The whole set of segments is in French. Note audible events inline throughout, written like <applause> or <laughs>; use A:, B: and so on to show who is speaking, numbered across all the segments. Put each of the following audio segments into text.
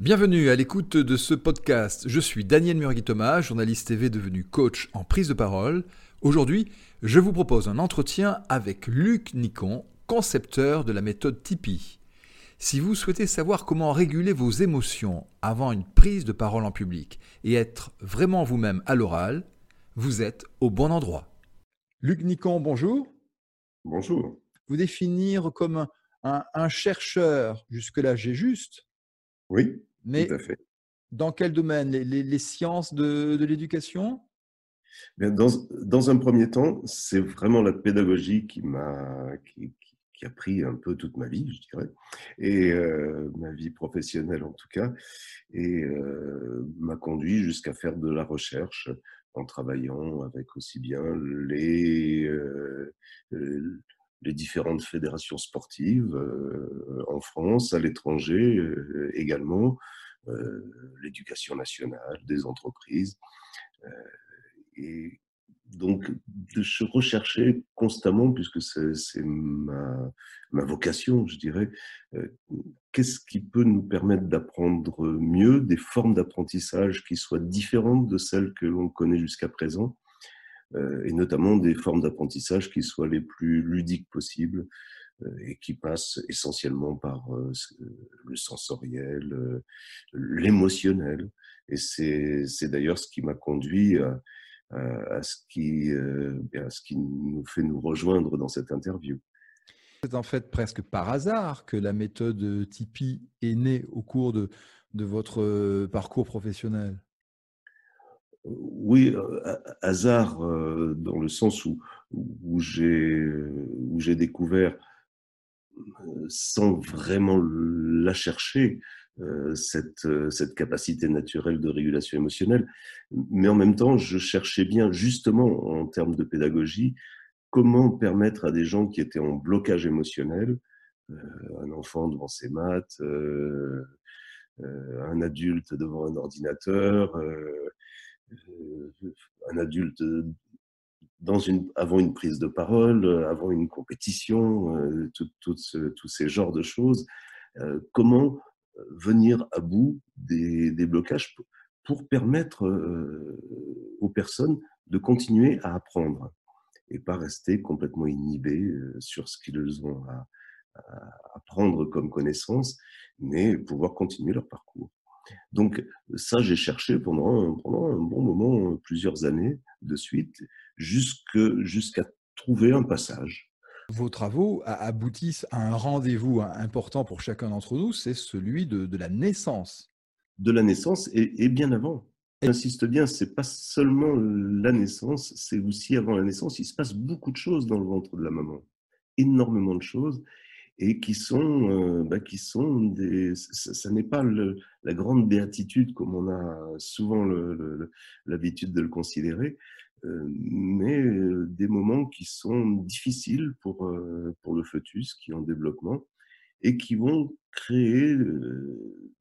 A: Bienvenue à l'écoute de ce podcast. Je suis Daniel Murgui-Thomas, journaliste TV devenu coach en prise de parole. Aujourd'hui, je vous propose un entretien avec Luc Nicon, concepteur de la méthode Tipeee. Si vous souhaitez savoir comment réguler vos émotions avant une prise de parole en public et être vraiment vous-même à l'oral, vous êtes au bon endroit. Luc Nicon, bonjour.
B: Bonjour.
A: Vous définir comme un, un chercheur, jusque-là j'ai juste.
B: Oui.
A: Mais dans quel domaine? Les, sciences de, l'éducation?
B: Dans, dans, un premier temps, c'est vraiment la pédagogie qui m'a qui, qui, a pris un peu toute ma vie, je dirais, et euh, ma vie professionnelle en tout cas, et euh, m'a conduit jusqu'à faire de la recherche en travaillant avec aussi bien les euh, les différentes fédérations sportives euh, en France, à l'étranger euh, également, euh, l'éducation nationale, des entreprises. et donc, je recherchais constamment, puisque c'est ma, ma, vocation, je dirais, qu'est-ce qui peut nous permettre d'apprendre mieux, des formes d'apprentissage qui soient différentes de celles que l'on connaît jusqu'à présent, euh, et notamment des formes d'apprentissage qui soient les plus ludiques possibles euh, et qui passent essentiellement par euh, le sensoriel, l'émotionnel. Et c'est d'ailleurs ce qui m'a conduit à, ce qui, nous fait nous rejoindre dans cette interview.
A: C'est en fait presque par hasard que la méthode Tipeee est née au cours de votre parcours professionnel.
B: Oui, euh, hasard euh, dans le sens où, j'ai découvert, euh, sans vraiment la chercher, cette, cette capacité naturelle de régulation émotionnelle. Mais en même temps, je cherchais bien, justement, en termes de pédagogie, comment permettre à des gens qui étaient en blocage émotionnel, un enfant devant ses maths, un adulte devant un ordinateur, un adulte euh, dans une, avant une prise de parole, euh, avant une compétition, tous ces genres de choses. comment venir à bout des, blocages pour permettre aux personnes de continuer à apprendre et pas rester complètement inhibés sur ce qu'ils ont à apprendre comme connaissance, mais pouvoir continuer leur parcours. Donc ça, j'ai cherché pendant, pendant un bon moment, plusieurs années de suite, jusqu'à trouver un passage.
A: Vos travaux aboutissent à un rendez-vous important pour chacun d'entre nous, c'est celui de, de, la naissance.
B: De la naissance et, et bien avant. J'insiste bien, c'est pas seulement la naissance, c'est aussi avant la naissance, il se passe beaucoup de choses dans le ventre de la maman, énormément de choses et qui sont, euh, bah, qui sont des. Ça, n'est pas la grande béatitude comme on a souvent l'habitude de le considérer, euh, mais euh, des moments qui sont difficiles pour, pour le fœtus qui est en développement et qui vont créer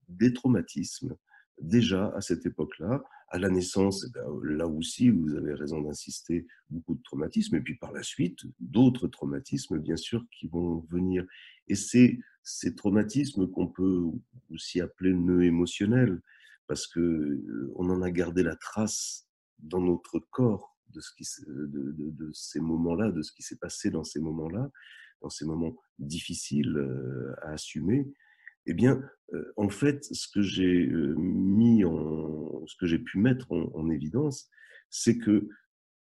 B: des traumatismes déjà à cette époque-là, à la naissance, eh ben, là aussi, vous avez raison d'insister, beaucoup de traumatismes, et puis par la suite, d'autres traumatismes, bien sûr, qui vont venir. Et c'est ces traumatismes qu'on peut aussi appeler nœuds émotionnels, parce que euh, on en a gardé la trace dans notre corps de, ce de, de ces moments-là, de ce qui s'est passé dans ces moments-là, dans ces moments difficiles euh, à assumer eh bien, euh, en fait, ce que j'ai euh, mis en, ce que j'ai pu mettre en, évidence, c'est que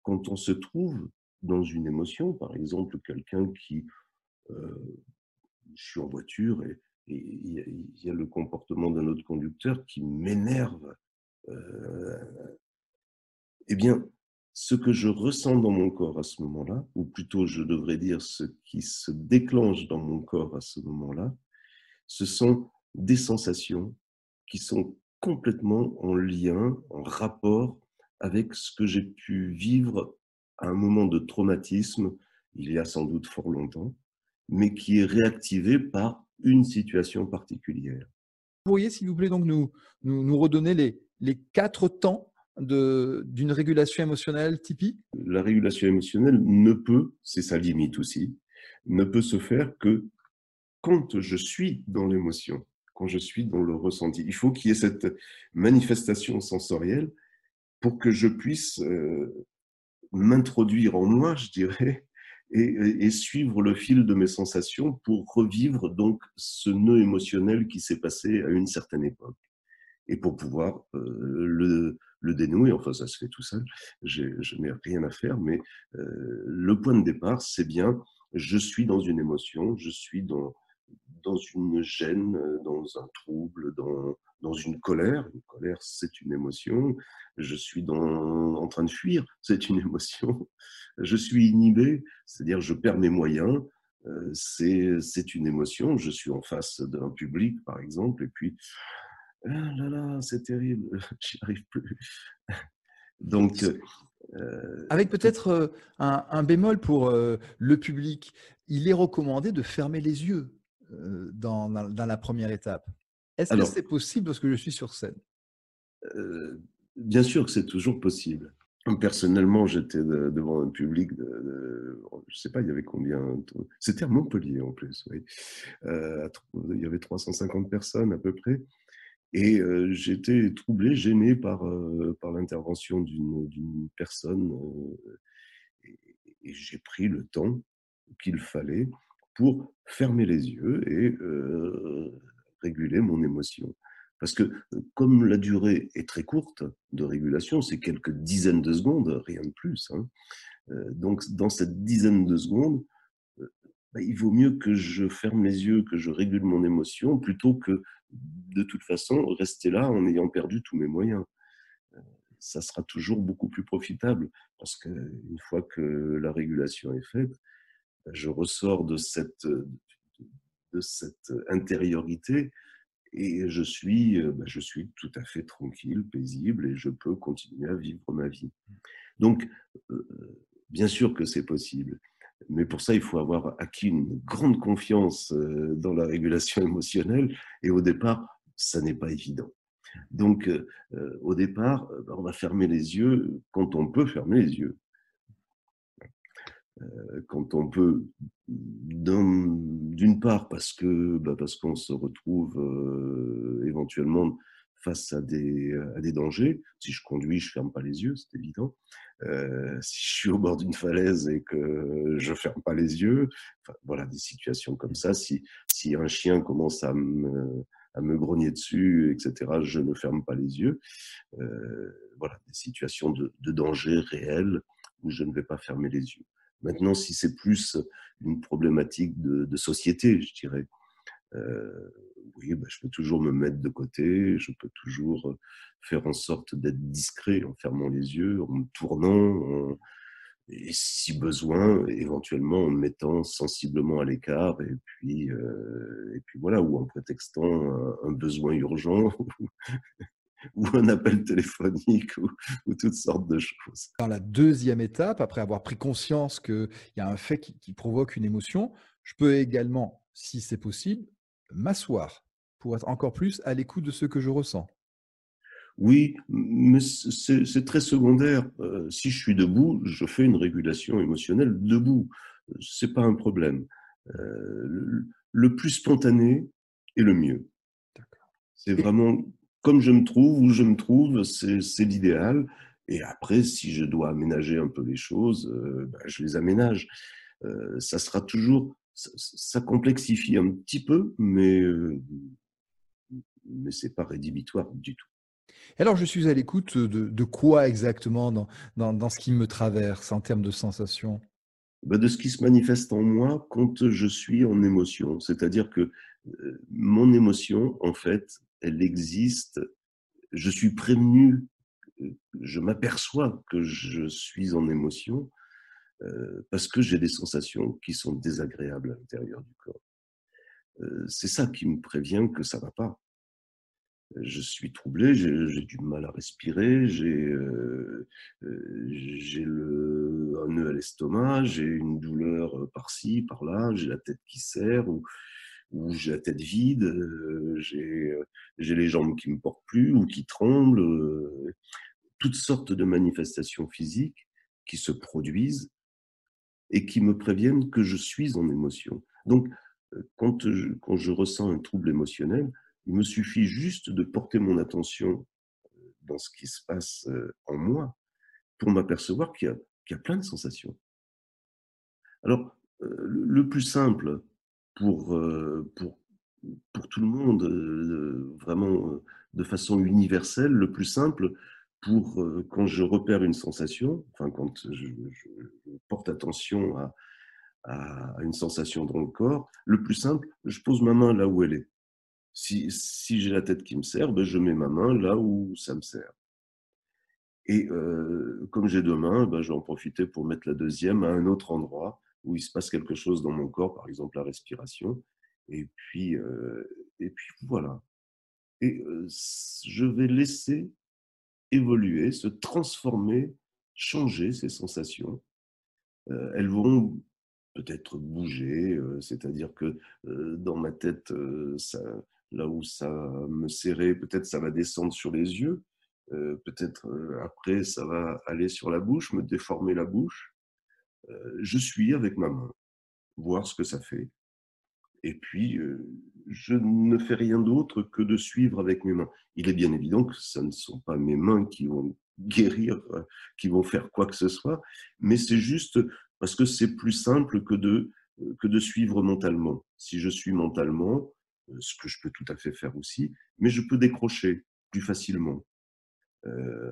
B: quand on se trouve dans une émotion, par exemple, quelqu'un qui, euh, je suis en voiture et il y, a le comportement d'un autre conducteur qui m'énerve, eh bien, ce que je ressens dans mon corps à ce moment-là, ou plutôt je devrais dire ce qui se déclenche dans mon corps à ce moment-là, ce sont des sensations qui sont complètement en lien, en rapport avec ce que j'ai pu vivre à un moment de traumatisme, il y a sans doute fort longtemps, mais qui est réactivé par une situation particulière.
A: Vous pourriez, s'il vous plaît, donc nous, nous, redonner les, les quatre temps d'une régulation émotionnelle Tipeee
B: La régulation émotionnelle ne peut, c'est sa limite aussi, ne peut se faire que quand je suis dans l'émotion. quand je suis dans le ressenti. Il faut qu'il y ait cette manifestation sensorielle pour que je puisse euh, m'introduire en moi, je dirais, et, suivre le fil de mes sensations pour revivre donc ce nœud émotionnel qui s'est passé à une certaine époque. Et pour pouvoir euh, le, le, dénouer, enfin ça se fait tout seul, je n'ai rien à faire, mais euh, le point de départ, c'est bien, je suis dans une émotion, je suis dans, dans une gêne, dans un trouble, dans, dans une colère. Une colère, c'est une émotion. Je suis dans, en train de fuir, c'est une <laughs> émotion. Je suis inhibé, c'est-à-dire je perds mes moyens, euh, c'est une émotion. Je suis en face d'un public, par exemple, et puis, ah là là, c'est terrible, <laughs> j'y arrive plus. <laughs>
A: Donc, euh, avec peut-être euh, un, bémol pour le public, il est recommandé de fermer les yeux dans, dans la première étape. Est-ce que c'est possible lorsque je suis sur scène?
B: Bien sûr que c'est toujours possible. Personnellement, j'étais devant un public de, je sais pas, il y avait combien C'était à Montpellier en plus, oui. il y avait 350 personnes à peu près. Et j'étais troublé, gêné par, par l'intervention d'une personne. et, et j'ai pris le temps qu'il fallait pour fermer les yeux et réguler mon émotion. Parce que comme la durée est très courte de régulation, c'est quelques dizaines de secondes, rien de plus. Hein, donc dans cette dizaine de secondes, bah, il vaut mieux que je ferme les yeux, que je régule mon émotion, plutôt que de toute façon rester là en ayant perdu tous mes moyens. Ça sera toujours beaucoup plus profitable, parce qu'une fois que la régulation est faite, je ressors de cette, de cette intériorité et je suis, euh, bah, je suis tout à fait tranquille, paisible et je peux continuer à vivre ma vie. Donc, euh, bien sûr que c'est possible, mais pour ça, il faut avoir acquis une grande confiance euh, dans la régulation <laughs> émotionnelle et au départ, ça n'est pas évident. Donc, au départ, bah, on va fermer les yeux quand on peut fermer les yeux. Euh, quand on peut, d'une part parce que bah parce qu'on se retrouve euh, éventuellement face à des, à des dangers. Si je conduis, je ferme pas les yeux, c'est évident. Euh, si je suis au bord d'une falaise et que je ferme pas les yeux, voilà des situations comme ça. Si, si un chien commence à me, à me grogner dessus, etc., je ne ferme pas les yeux. voilà des situations de, de danger réel où je ne vais pas fermer les yeux. Maintenant, si c'est plus une problématique de, société, je dirais, euh, oui, bah, je peux toujours me mettre de côté, je peux toujours faire en sorte d'être discret en fermant les yeux, en me tournant, et si besoin, éventuellement en me mettant sensiblement à l'écart, euh, et puis voilà, ou en prétextant un besoin urgent, <laughs> <laughs> ou un appel téléphonique ou, toutes sortes de choses.
A: Dans la deuxième étape, après avoir pris conscience qu'il y a un fait qui, provoque une émotion, je peux également, si c'est possible, m'asseoir pour être encore plus à l'écoute de ce que je ressens.
B: Oui, mais c'est très secondaire. Euh, si je suis debout, je fais une régulation émotionnelle debout. C'est pas un problème. Euh, le plus spontané est le mieux. C'est vraiment comme je me trouve, où je me trouve, c'est l'idéal. Et après, si je dois aménager un peu les choses, euh, ben, je les aménage. Euh, ça sera toujours, ça, complexifie un petit peu, mais, euh, mais ce n'est pas rédhibitoire du tout.
A: Alors, je suis à l'écoute de, quoi exactement dans, dans, dans, ce qui me traverse en termes de sensations?
B: Ben, De ce qui se manifeste en moi quand je suis en émotion. C'est-à-dire que mon émotion, en fait, elle existe. Je suis prévenu, je m'aperçois que je suis en émotion euh, parce que j'ai des sensations qui sont désagréables à l'intérieur du corps. Euh, c'est ça qui me prévient que ça va pas. Je suis troublé, j'ai du mal à respirer, j'ai euh, un nœud à l'estomac, j'ai une douleur par-ci, par-là, j'ai la tête qui serre, ou, où j'ai la tête vide, euh, euh, j'ai les jambes qui me portent plus ou qui tremblent, euh, toutes sortes de manifestations physiques qui se produisent et qui me préviennent que je suis en émotion. Donc, quand je, quand je ressens un trouble émotionnel, Il me suffit juste de porter mon attention dans ce qui se passe en moi pour m'apercevoir qu'il y, a plein de sensations. Alors, le plus simple pour, pour, pour tout le monde, vraiment de façon universelle, le plus simple pour quand je repère une sensation, enfin quand je, porte attention à, à, une sensation dans le corps, le plus simple, je pose ma main là où elle est. Si, si j'ai la tête qui me sert, ben je mets ma main là où ça me sert. Et comme j'ai deux mains, ben je vais en profiter pour mettre la deuxième à un autre endroit où il se passe quelque chose dans mon corps, par exemple la respiration. Et puis, et puis voilà. Et je vais laisser évoluer, se transformer, changer ces sensations. elles vont peut-être bouger, c'est-à-dire que dans ma tête, ça, là où ça me serrait, peut-être ça va descendre sur les yeux, peut-être après ça va aller sur la bouche, me déformer la bouche. Je suis avec ma main, voir ce que ça fait. Et puis, je ne fais rien d'autre que de suivre avec mes mains. Il est bien évident que ce ne sont pas mes mains qui vont guérir, qui vont faire quoi que ce soit, mais c'est juste parce que c'est plus simple que de, que de suivre mentalement. Si je suis mentalement, ce que je peux tout à fait faire aussi, mais je peux décrocher plus facilement.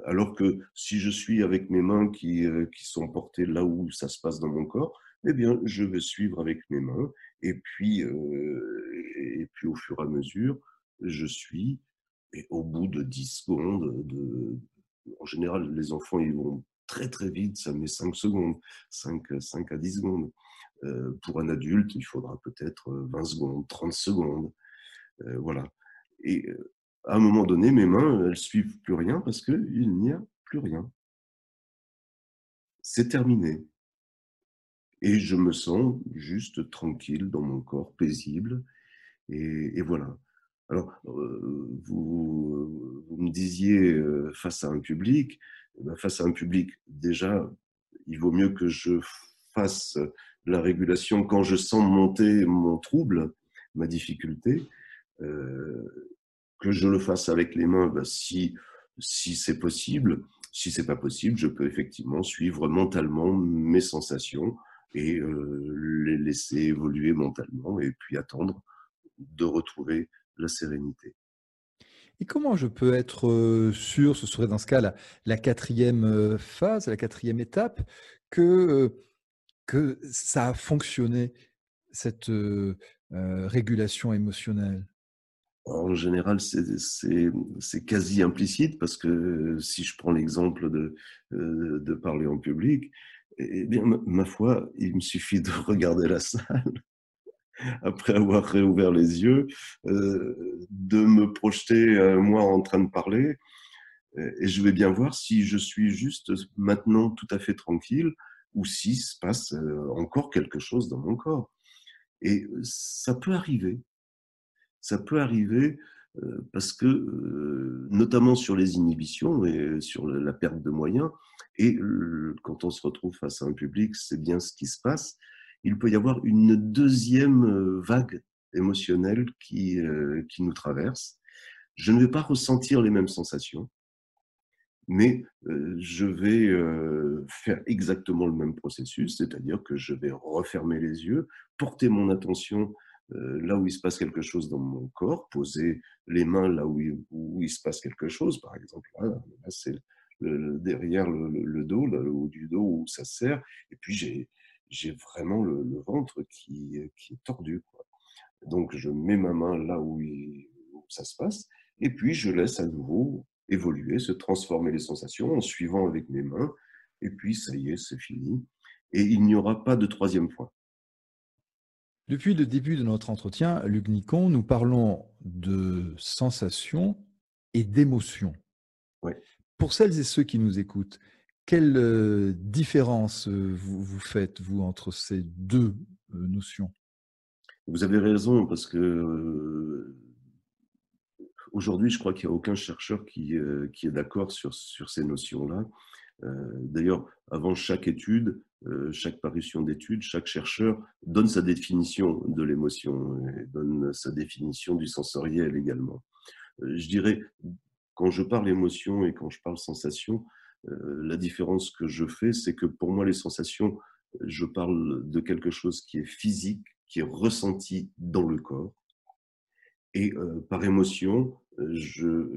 B: Alors que si je suis avec mes mains qui, qui sont portées là où ça se passe dans mon corps, eh bien, je vais suivre avec mes mains. Et puis, et puis au fur et à mesure, je suis. Et au bout de 10 secondes, de, en général, les enfants, ils vont très très vite, ça met 5 secondes, 5, 5 à 10 secondes. pour un adulte, il faudra peut-être 20 secondes, 30 secondes. voilà. Et à un moment donné, mes mains, elles suivent plus rien parce qu'il n'y a plus rien. C'est terminé. Et je me sens juste tranquille dans mon corps, paisible. Et, voilà. Alors, vous, vous, me disiez face à un public, eh ben, face à un public, déjà, il vaut mieux que je fasse la régulation quand je sens monter mon trouble, ma difficulté, que je le fasse avec les mains, ben, si, si c'est possible. Si c'est pas possible, je peux effectivement suivre mentalement mes sensations et les laisser évoluer mentalement et puis attendre de retrouver la sérénité.
A: Et comment je peux être sûr, ce serait dans ce cas la, quatrième phase, la quatrième étape, que, que ça a fonctionné, cette régulation émotionnelle?
B: En général, c'est quasi implicite parce que si je prends l'exemple de, de parler en public, eh bien, ma foi, il me suffit de <laughs> regarder la salle <laughs> après avoir réouvert les yeux, euh, de me projeter euh, moi en train de parler, et je vais bien voir si je suis juste maintenant tout à fait tranquille ou s'il se passe euh, encore quelque chose dans mon corps. Et ça peut arriver. Ça peut arriver parce que, notamment sur les inhibitions et sur la perte de moyens, et quand on se retrouve face à un public, c'est bien ce qui se passe, il peut y avoir une deuxième vague émotionnelle qui, qui nous traverse. Je ne vais pas ressentir les mêmes sensations, mais je vais faire exactement le même processus, c'est-à-dire que je vais refermer les yeux, porter mon attention là où il se passe quelque chose dans mon corps, poser les mains là où il, où il se passe quelque chose, par exemple, là, là c'est derrière le, dos, le haut du dos où ça serre, et puis j'ai vraiment le, ventre qui, qui, est tordu. Donc je mets ma main là où, ça se passe, et puis je laisse à nouveau évoluer, se transformer les sensations en suivant avec mes mains, et puis ça y est, c'est fini. Et il n'y aura pas de troisième fois.
A: Depuis le début de notre entretien, Luc Nicon, nous parlons de sensations et d'émotions. Pour celles et ceux qui nous écoutent, quelle euh, différence euh, vous, vous, faites, vous, entre ces deux euh, notions?
B: Vous avez raison, parce que aujourd'hui, je crois qu'il n'y a aucun chercheur qui, qui est d'accord sur, sur, ces notions-là. D'ailleurs, avant chaque étude, chaque parution d'étude, chaque chercheur donne sa définition de l'émotion donne sa définition du sensoriel également. Je dirais, quand je parle émotion et quand je parle sensation, la différence que je fais, c'est que pour moi, les sensations, je parle de quelque chose qui est physique, qui est ressenti dans le corps. Et par émotion, je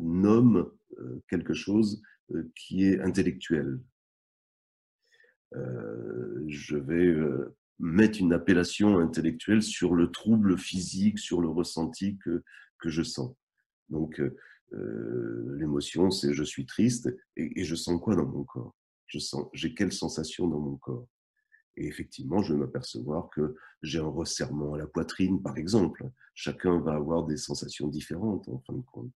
B: nomme quelque chose qui est intellectuel. je vais mettre une appellation intellectuelle sur le trouble physique, sur le ressenti que, que je sens. Donc, l'émotion, c'est je suis triste et, et, je sens quoi dans mon corps? Je sens, j'ai quelle sensation dans mon corps? Et effectivement, je vais m'apercevoir que j'ai un resserrement à la poitrine, par exemple. Chacun va avoir des sensations différentes en fin de compte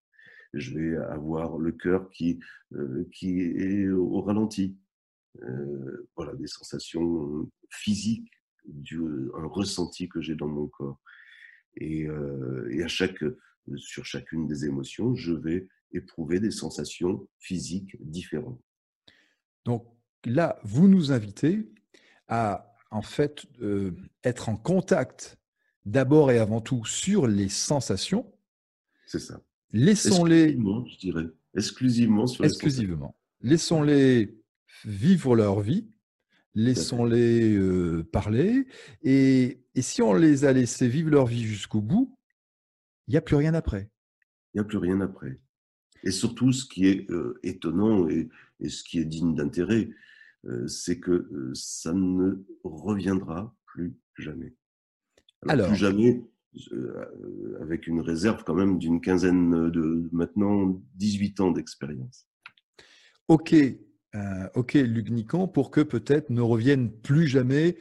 B: je vais avoir le cœur qui, euh, qui est au ralenti. Euh, voilà, des sensations physiques, du, un ressenti que j'ai dans mon corps. Et, euh, et, à chaque, sur chacune des émotions, je vais éprouver des sensations physiques différentes.
A: Donc là, vous nous invitez à en fait être en contact d'abord et avant tout sur les sensations.
B: C'est ça.
A: Laissons-les.
B: Je dirais. Exclusivement sur
A: Exclusivement. Laissons-les vivre leur vie. Laissons-les euh, parler. Et, et, si on les a laissés vivre leur vie jusqu'au bout, il n'y a plus rien après.
B: Il n'y a plus rien après. Et surtout, ce qui est euh, étonnant et, et, ce qui est digne d'intérêt, euh, c'est que ça ne reviendra plus jamais. Alors, plus jamais, avec une réserve quand même d'une quinzaine de maintenant 18 ans d'expérience.
A: Ok, euh, ok, Luc Nicon, pour que peut-être ne revienne plus jamais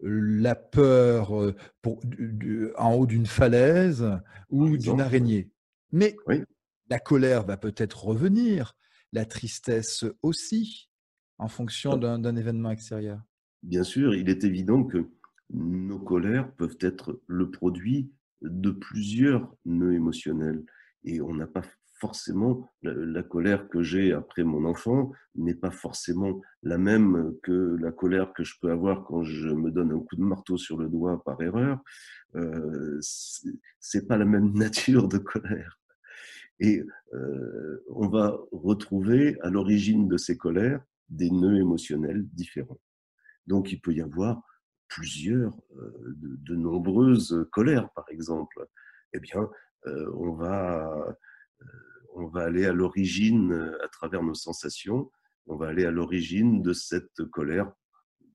A: la peur euh, en haut d'une falaise ou d'une araignée. Mais la colère va peut-être revenir, la tristesse aussi, en fonction d'un événement extérieur.
B: Bien sûr, il est évident que nos colères peuvent être le produit de plusieurs nœuds émotionnels. Et on n'a pas forcément, la, colère que j'ai après mon enfant n'est pas forcément la même que la colère que je peux avoir quand je me donne un coup de marteau sur le doigt par erreur. Euh, c'est pas la même <laughs> nature de colère. Et euh, on va retrouver à l'origine de ces colères des nœuds émotionnels différents. Donc il peut y avoir plusieurs, euh, de, nombreuses colères, par exemple, eh bien, euh, on va, euh, on va aller à l'origine, à travers nos sensations, on va aller à l'origine de cette colère.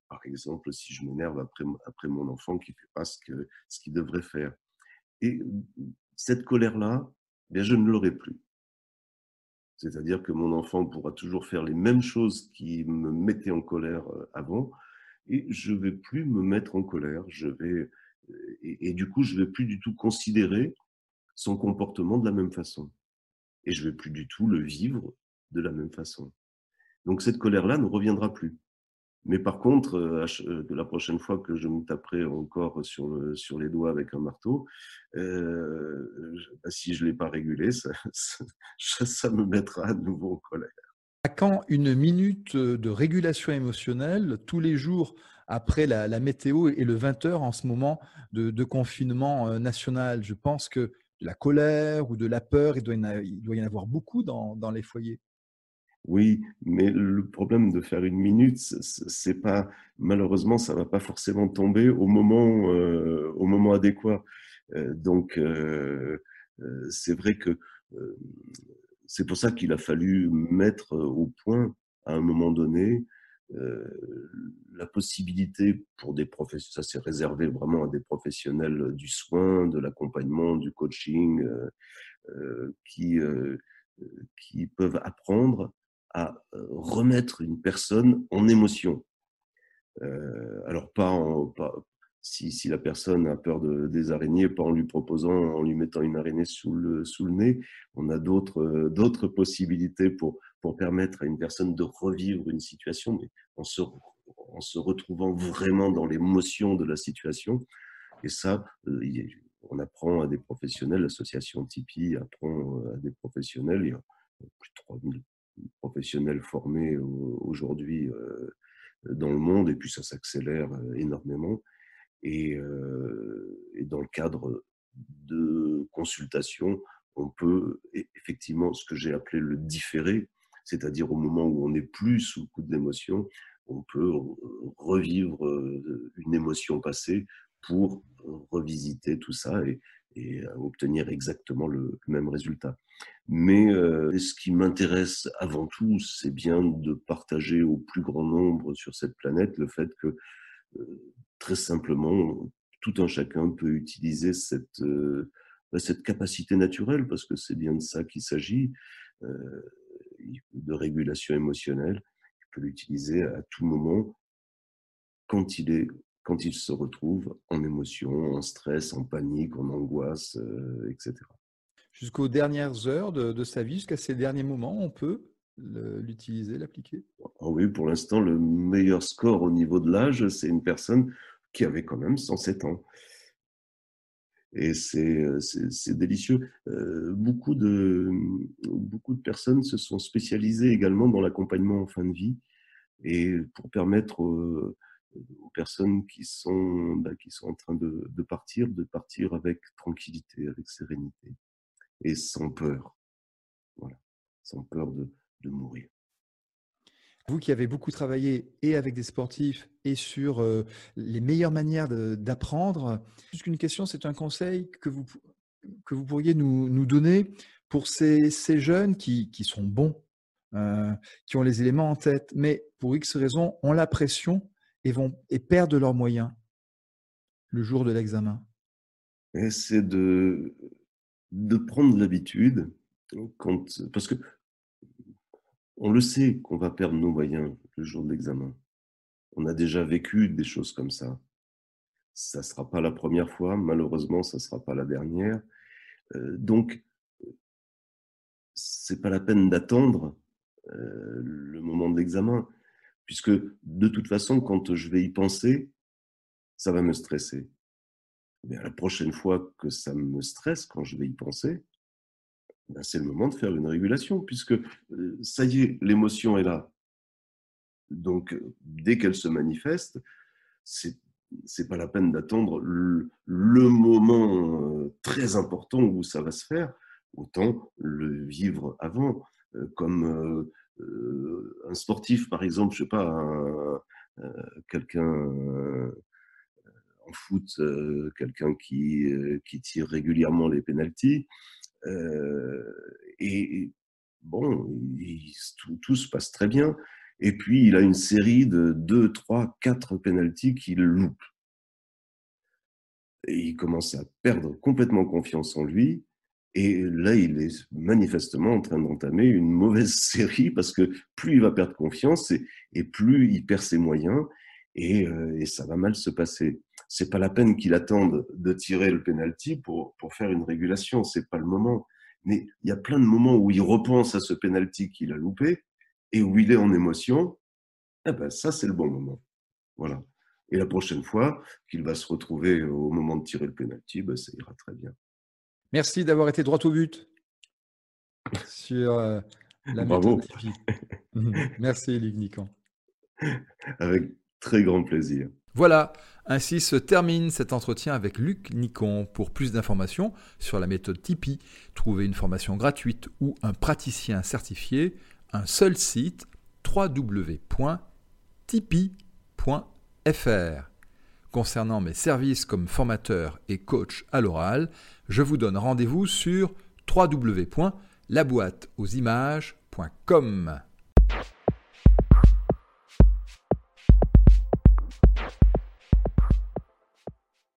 B: Par exemple, si je m'énerve après, après mon enfant qui ne fait pas ce qu'il devrait faire. Et cette colère-là, eh bien, je ne l'aurai plus. C'est-à-dire que mon enfant pourra toujours faire les mêmes choses qui me mettaient en colère avant, et je vais plus me mettre en colère. Je vais et, du coup, je vais plus du tout considérer son comportement de la même façon. Et je vais plus du tout le vivre de la même façon. Donc cette colère-là ne reviendra plus. Mais par contre, euh, euh, la prochaine fois que je me taperai encore sur, le, sur les doigts avec un marteau, euh, bah, si je ne l'ai pas régulé, <laughs> ça me mettra à nouveau en colère
A: quand une minute de régulation émotionnelle tous les jours après la, météo et le 20h en ce moment de, confinement euh, national? Je pense que de la colère ou de la peur, il doit y en avoir beaucoup dans, les foyers.
B: Oui, mais le problème de faire une minute, c'est pas malheureusement, ça va pas forcément tomber au moment, euh, au moment adéquat. Euh, donc, c'est vrai que c'est pour ça qu'il a fallu mettre au point, à un moment donné, la possibilité pour des professionnels, ça s'est réservé vraiment à des professionnels du soin, de l'accompagnement, du coaching, qui, qui peuvent apprendre à remettre une personne en émotion. alors pas, en, pas, si, la personne a peur de, des araignées, pas en lui proposant, en lui mettant une araignée sous le, sous le nez. On a d'autres, euh, d'autres possibilités pour, pour permettre à une personne de revivre une situation, mais en se, en se retrouvant vraiment dans l'émotion de la situation. Et ça, euh, on apprend à des professionnels, l'association Tipeee apprend euh, à des professionnels, il y a plus de 3000 professionnels formés aujourd'hui dans le monde, et puis ça s'accélère énormément. Et, et, dans le cadre de consultation, on peut effectivement ce que j'ai appelé le différer, c'est-à-dire au moment où on n'est plus sous coup d'émotion, on peut revivre une émotion passée pour revisiter tout ça et, obtenir exactement le même résultat. Mais ce qui m'intéresse avant tout, c'est bien de partager au plus grand nombre sur cette planète le fait que très simplement, tout un chacun peut utiliser cette, bah, cette capacité naturelle, parce que c'est bien de ça qu'il s'agit, de régulation émotionnelle. Il peut l'utiliser à tout moment quand il, est, quand il se retrouve en émotion, en stress, en panique, en angoisse, etc.
A: Jusqu'aux dernières heures de, sa vie, jusqu'à ces derniers moments, on peut l'utiliser, l'appliquer?
B: Ah Oui, pour l'instant, le meilleur score au niveau de l'âge, c'est une personne qui avait quand même 107 ans et c'est délicieux. beaucoup, de, beaucoup de personnes se sont spécialisées également dans l'accompagnement en fin de vie et pour permettre aux, personnes qui sont, bah, qui sont en train de, de, partir, de partir avec tranquillité, avec sérénité et sans peur. Voilà, sans peur de, de mourir.
A: Vous qui avez beaucoup travaillé et avec des sportifs et sur les meilleures manières d'apprendre, juste une question, c'est un conseil que vous, que vous pourriez nous, nous donner pour ces, ces jeunes qui, qui, sont bons, qui ont les éléments en tête, mais pour X raisons ont la pression et, vont, et perdent leurs moyens le jour de l'examen
B: C'est de, de prendre l'habitude, parce que on le sait qu'on va perdre nos moyens le jour de l'examen. On a déjà vécu des choses comme ça. Ça ne sera pas la première fois, malheureusement, ça ne sera pas la dernière. Euh, donc, c'est pas la peine d'attendre euh, le moment de l'examen, puisque de toute façon, quand je vais y penser, ça va me stresser. Mais la prochaine fois que ça me stresse, quand je vais y penser, ben, c'est le moment de faire une régulation, puisque ça y est, l'émotion est là. Donc, dès qu'elle se manifeste, c'est n'est pas la peine d'attendre le, moment très important où ça va se faire, autant le vivre avant, comme un sportif, par exemple, je sais pas, quelqu'un en foot, quelqu'un qui, qui tire régulièrement les pénalties, euh, et bon, tout, se passe très bien. Et puis, il a une série de 2, 3, 4 pénalties qu'il loupe. Et il commence à perdre complètement confiance en lui. Et là, il est manifestement en train d'entamer une mauvaise <laughs> série parce que plus il va perdre confiance et, plus il perd ses moyens et, euh, et ça va mal se passer c'est pas la peine qu'il attende de tirer le penalty pour, pour faire une régulation, c'est pas le moment. Mais il y a plein de moments où il repense à ce penalty qu'il a loupé et où il est en émotion. Eh ben, ça, c'est le bon moment. Voilà. Et la prochaine fois qu'il va se retrouver au moment de tirer le penalty, ben, ça ira très bien.
A: Merci d'avoir été droit au but sur euh, la
B: Bravo. <laughs>
A: Merci, Ligue Nican.
B: Avec très grand plaisir.
A: Voilà, ainsi se termine cet entretien avec Luc Nicon. Pour plus d'informations sur la méthode Tipeee, trouver une formation gratuite ou un praticien certifié, un seul site www.tipeee.fr. Concernant mes services comme formateur et coach à l'oral, je vous donne rendez-vous sur www.laboîteauximages.com.